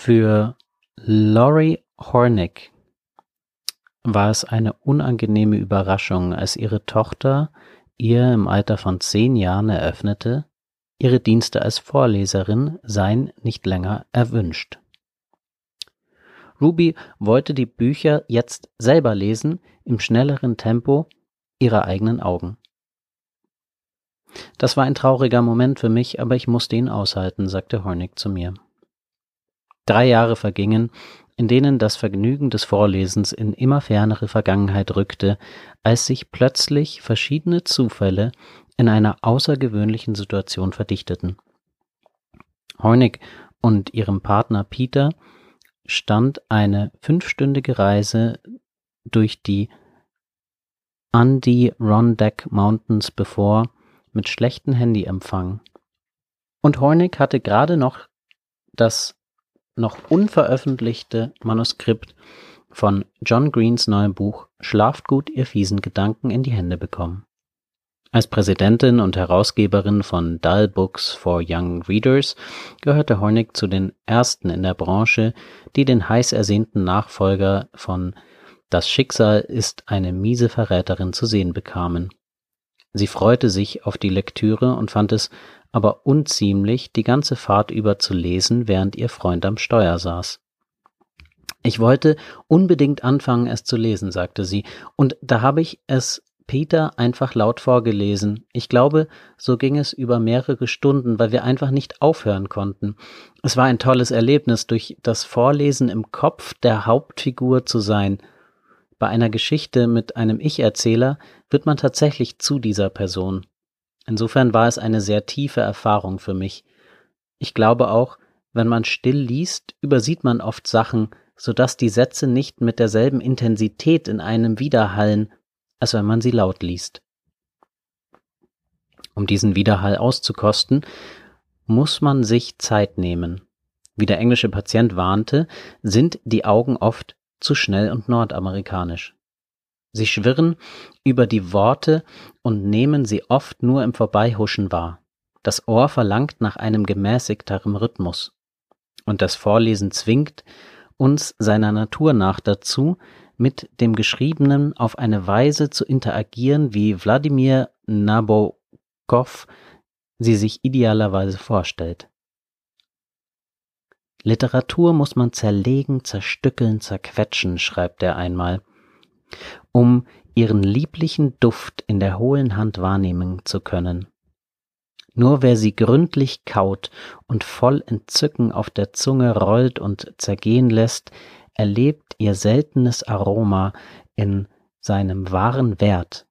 Für Laurie Hornick war es eine unangenehme Überraschung, als ihre Tochter ihr im Alter von zehn Jahren eröffnete, ihre Dienste als Vorleserin seien nicht länger erwünscht. Ruby wollte die Bücher jetzt selber lesen, im schnelleren Tempo ihrer eigenen Augen. Das war ein trauriger Moment für mich, aber ich musste ihn aushalten, sagte Hornick zu mir. Drei Jahre vergingen, in denen das Vergnügen des Vorlesens in immer fernere Vergangenheit rückte, als sich plötzlich verschiedene Zufälle in einer außergewöhnlichen Situation verdichteten. Hornig und ihrem Partner Peter stand eine fünfstündige Reise durch die Adirondack Mountains bevor, mit schlechtem Handyempfang. Und Hornig hatte gerade noch das noch unveröffentlichte Manuskript von John Greens neuem Buch Schlaft gut, ihr fiesen Gedanken in die Hände bekommen. Als Präsidentin und Herausgeberin von Dull Books for Young Readers gehörte Hornig zu den ersten in der Branche, die den heiß ersehnten Nachfolger von Das Schicksal ist eine miese Verräterin zu sehen bekamen. Sie freute sich auf die Lektüre und fand es aber unziemlich, die ganze Fahrt über zu lesen, während ihr Freund am Steuer saß. Ich wollte unbedingt anfangen, es zu lesen, sagte sie, und da habe ich es Peter einfach laut vorgelesen. Ich glaube, so ging es über mehrere Stunden, weil wir einfach nicht aufhören konnten. Es war ein tolles Erlebnis, durch das Vorlesen im Kopf der Hauptfigur zu sein. Bei einer Geschichte mit einem Ich-Erzähler wird man tatsächlich zu dieser Person. Insofern war es eine sehr tiefe Erfahrung für mich. Ich glaube auch, wenn man still liest, übersieht man oft Sachen, so dass die Sätze nicht mit derselben Intensität in einem widerhallen, als wenn man sie laut liest. Um diesen Widerhall auszukosten, muss man sich Zeit nehmen. Wie der englische Patient warnte, sind die Augen oft zu schnell und nordamerikanisch. Sie schwirren über die Worte und nehmen sie oft nur im Vorbeihuschen wahr. Das Ohr verlangt nach einem gemäßigteren Rhythmus. Und das Vorlesen zwingt uns seiner Natur nach dazu, mit dem Geschriebenen auf eine Weise zu interagieren, wie Wladimir Nabokov sie sich idealerweise vorstellt. Literatur muss man zerlegen, zerstückeln, zerquetschen, schreibt er einmal um ihren lieblichen Duft in der hohlen Hand wahrnehmen zu können. Nur wer sie gründlich kaut und voll Entzücken auf der Zunge rollt und zergehen lässt, erlebt ihr seltenes Aroma in seinem wahren Wert,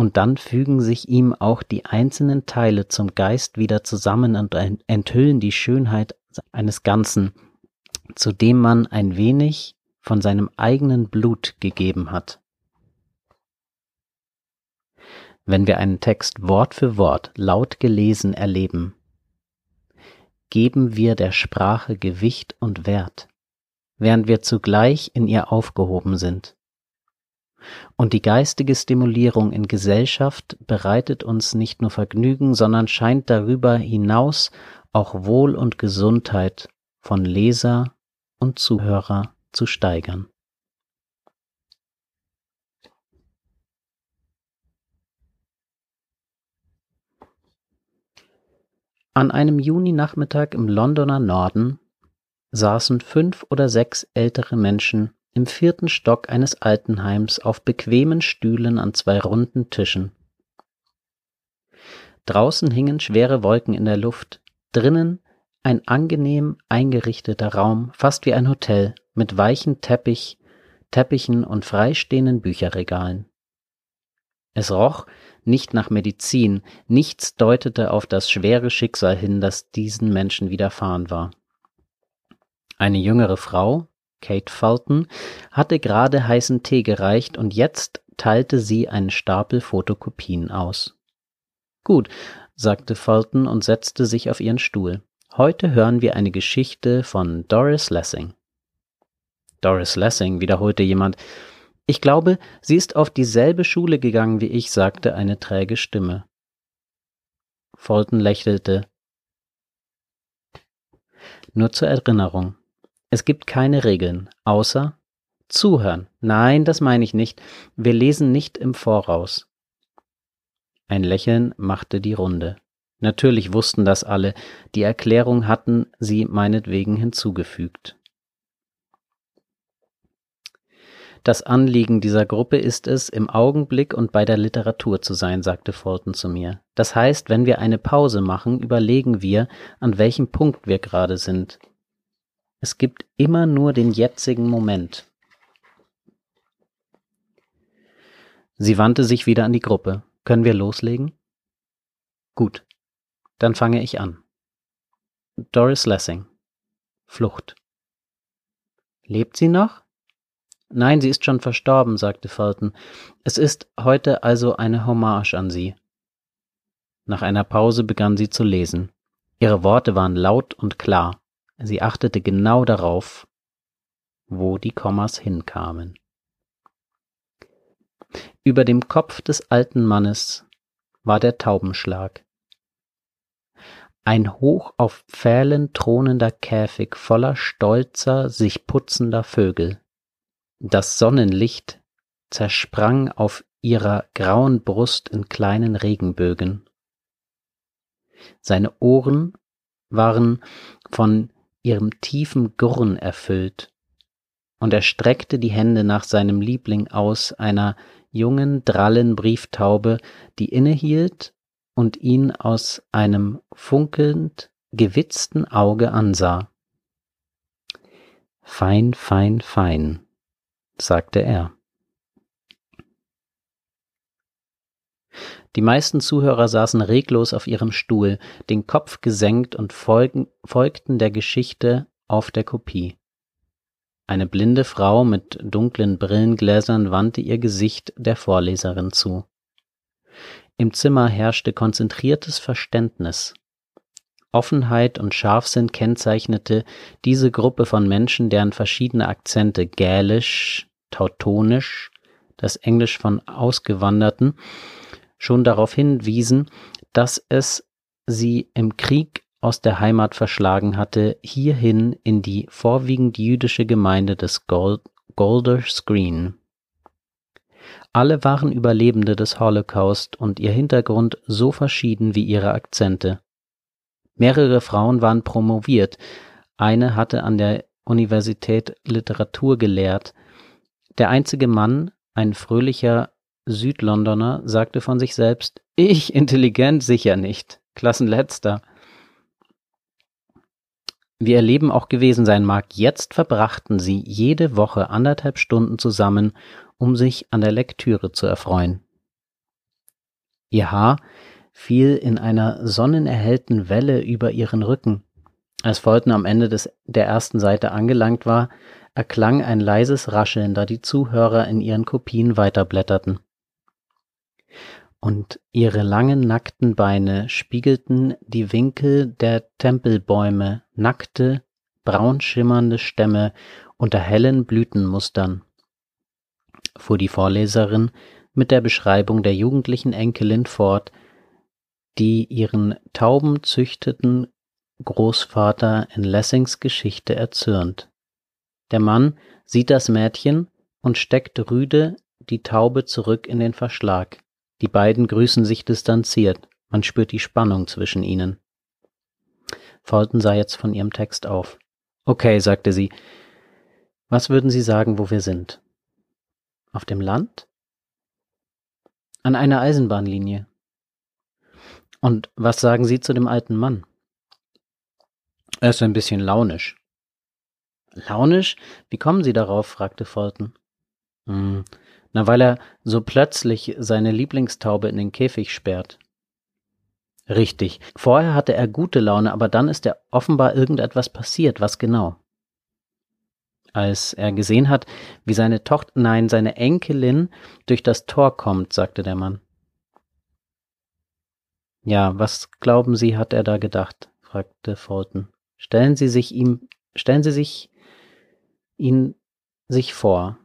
und dann fügen sich ihm auch die einzelnen Teile zum Geist wieder zusammen und enthüllen die Schönheit eines Ganzen, zu dem man ein wenig von seinem eigenen Blut gegeben hat. wenn wir einen Text Wort für Wort laut gelesen erleben, geben wir der Sprache Gewicht und Wert, während wir zugleich in ihr aufgehoben sind. Und die geistige Stimulierung in Gesellschaft bereitet uns nicht nur Vergnügen, sondern scheint darüber hinaus auch Wohl und Gesundheit von Leser und Zuhörer zu steigern. An einem Juninachmittag im Londoner Norden saßen fünf oder sechs ältere Menschen im vierten Stock eines Altenheims auf bequemen Stühlen an zwei runden Tischen. Draußen hingen schwere Wolken in der Luft, drinnen ein angenehm eingerichteter Raum, fast wie ein Hotel, mit weichen Teppich, Teppichen und freistehenden Bücherregalen. Es roch nicht nach Medizin, nichts deutete auf das schwere Schicksal hin, das diesen Menschen widerfahren war. Eine jüngere Frau, Kate Fulton, hatte gerade heißen Tee gereicht und jetzt teilte sie einen Stapel Fotokopien aus. Gut, sagte Fulton und setzte sich auf ihren Stuhl. Heute hören wir eine Geschichte von Doris Lessing. Doris Lessing, wiederholte jemand, ich glaube, sie ist auf dieselbe Schule gegangen wie ich, sagte eine träge Stimme. Fulton lächelte. Nur zur Erinnerung. Es gibt keine Regeln, außer zuhören. Nein, das meine ich nicht. Wir lesen nicht im Voraus. Ein Lächeln machte die Runde. Natürlich wussten das alle, die Erklärung hatten sie meinetwegen hinzugefügt. Das Anliegen dieser Gruppe ist es, im Augenblick und bei der Literatur zu sein, sagte Fulton zu mir. Das heißt, wenn wir eine Pause machen, überlegen wir, an welchem Punkt wir gerade sind. Es gibt immer nur den jetzigen Moment. Sie wandte sich wieder an die Gruppe. Können wir loslegen? Gut. Dann fange ich an. Doris Lessing. Flucht. Lebt sie noch? Nein, sie ist schon verstorben, sagte Fulton. Es ist heute also eine Hommage an sie. Nach einer Pause begann sie zu lesen. Ihre Worte waren laut und klar. Sie achtete genau darauf, wo die Kommas hinkamen. Über dem Kopf des alten Mannes war der Taubenschlag. Ein hoch auf Pfählen thronender Käfig voller stolzer, sich putzender Vögel. Das Sonnenlicht zersprang auf ihrer grauen Brust in kleinen Regenbögen. Seine Ohren waren von ihrem tiefen Gurren erfüllt, und er streckte die Hände nach seinem Liebling aus, einer jungen, drallen Brieftaube, die innehielt und ihn aus einem funkelnd gewitzten Auge ansah. Fein, fein, fein, sagte er. Die meisten Zuhörer saßen reglos auf ihrem Stuhl, den Kopf gesenkt und folgten der Geschichte auf der Kopie. Eine blinde Frau mit dunklen Brillengläsern wandte ihr Gesicht der Vorleserin zu. Im Zimmer herrschte konzentriertes Verständnis. Offenheit und Scharfsinn kennzeichnete diese Gruppe von Menschen, deren verschiedene Akzente Gälisch, Tautonisch, das Englisch von Ausgewanderten, schon darauf hinwiesen, dass es sie im Krieg aus der Heimat verschlagen hatte, hierhin in die vorwiegend jüdische Gemeinde des Gold Golder Screen. Alle waren Überlebende des Holocaust und ihr Hintergrund so verschieden wie ihre Akzente. Mehrere Frauen waren promoviert, eine hatte an der Universität Literatur gelehrt, der einzige Mann, ein fröhlicher Südlondoner, sagte von sich selbst, ich intelligent sicher nicht, Klassenletzter. Wie ihr Leben auch gewesen sein mag, jetzt verbrachten sie jede Woche anderthalb Stunden zusammen, um sich an der Lektüre zu erfreuen. Ihr Haar fiel in einer sonnenerhellten Welle über ihren Rücken. Als Fulton am Ende des, der ersten Seite angelangt war, erklang ein leises Rascheln, da die Zuhörer in ihren Kopien weiterblätterten. Und ihre langen nackten Beine spiegelten die Winkel der Tempelbäume, nackte, braun schimmernde Stämme unter hellen Blütenmustern, fuhr die Vorleserin mit der Beschreibung der jugendlichen Enkelin fort, die ihren taubenzüchteten Großvater in Lessings Geschichte erzürnt. Der Mann sieht das Mädchen und steckt rüde die Taube zurück in den Verschlag. Die beiden grüßen sich distanziert. Man spürt die Spannung zwischen ihnen. Fulton sah jetzt von ihrem Text auf. Okay, sagte sie. Was würden Sie sagen, wo wir sind? Auf dem Land? An einer Eisenbahnlinie. Und was sagen Sie zu dem alten Mann? Er ist ein bisschen launisch. Launisch? Wie kommen Sie darauf? fragte Fulton. Hm, na, weil er so plötzlich seine Lieblingstaube in den Käfig sperrt. Richtig. Vorher hatte er gute Laune, aber dann ist er offenbar irgendetwas passiert. Was genau? Als er gesehen hat, wie seine Tochter, nein, seine Enkelin durch das Tor kommt, sagte der Mann. Ja, was glauben Sie, hat er da gedacht? fragte Fulton. Stellen Sie sich ihm, stellen Sie sich ihn sich vor,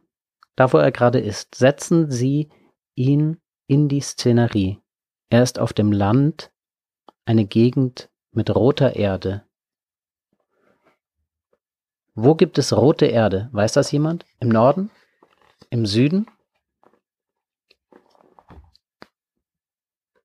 da wo er gerade ist, setzen Sie ihn in die Szenerie. Er ist auf dem Land, eine Gegend mit roter Erde. Wo gibt es rote Erde? Weiß das jemand? Im Norden? Im Süden?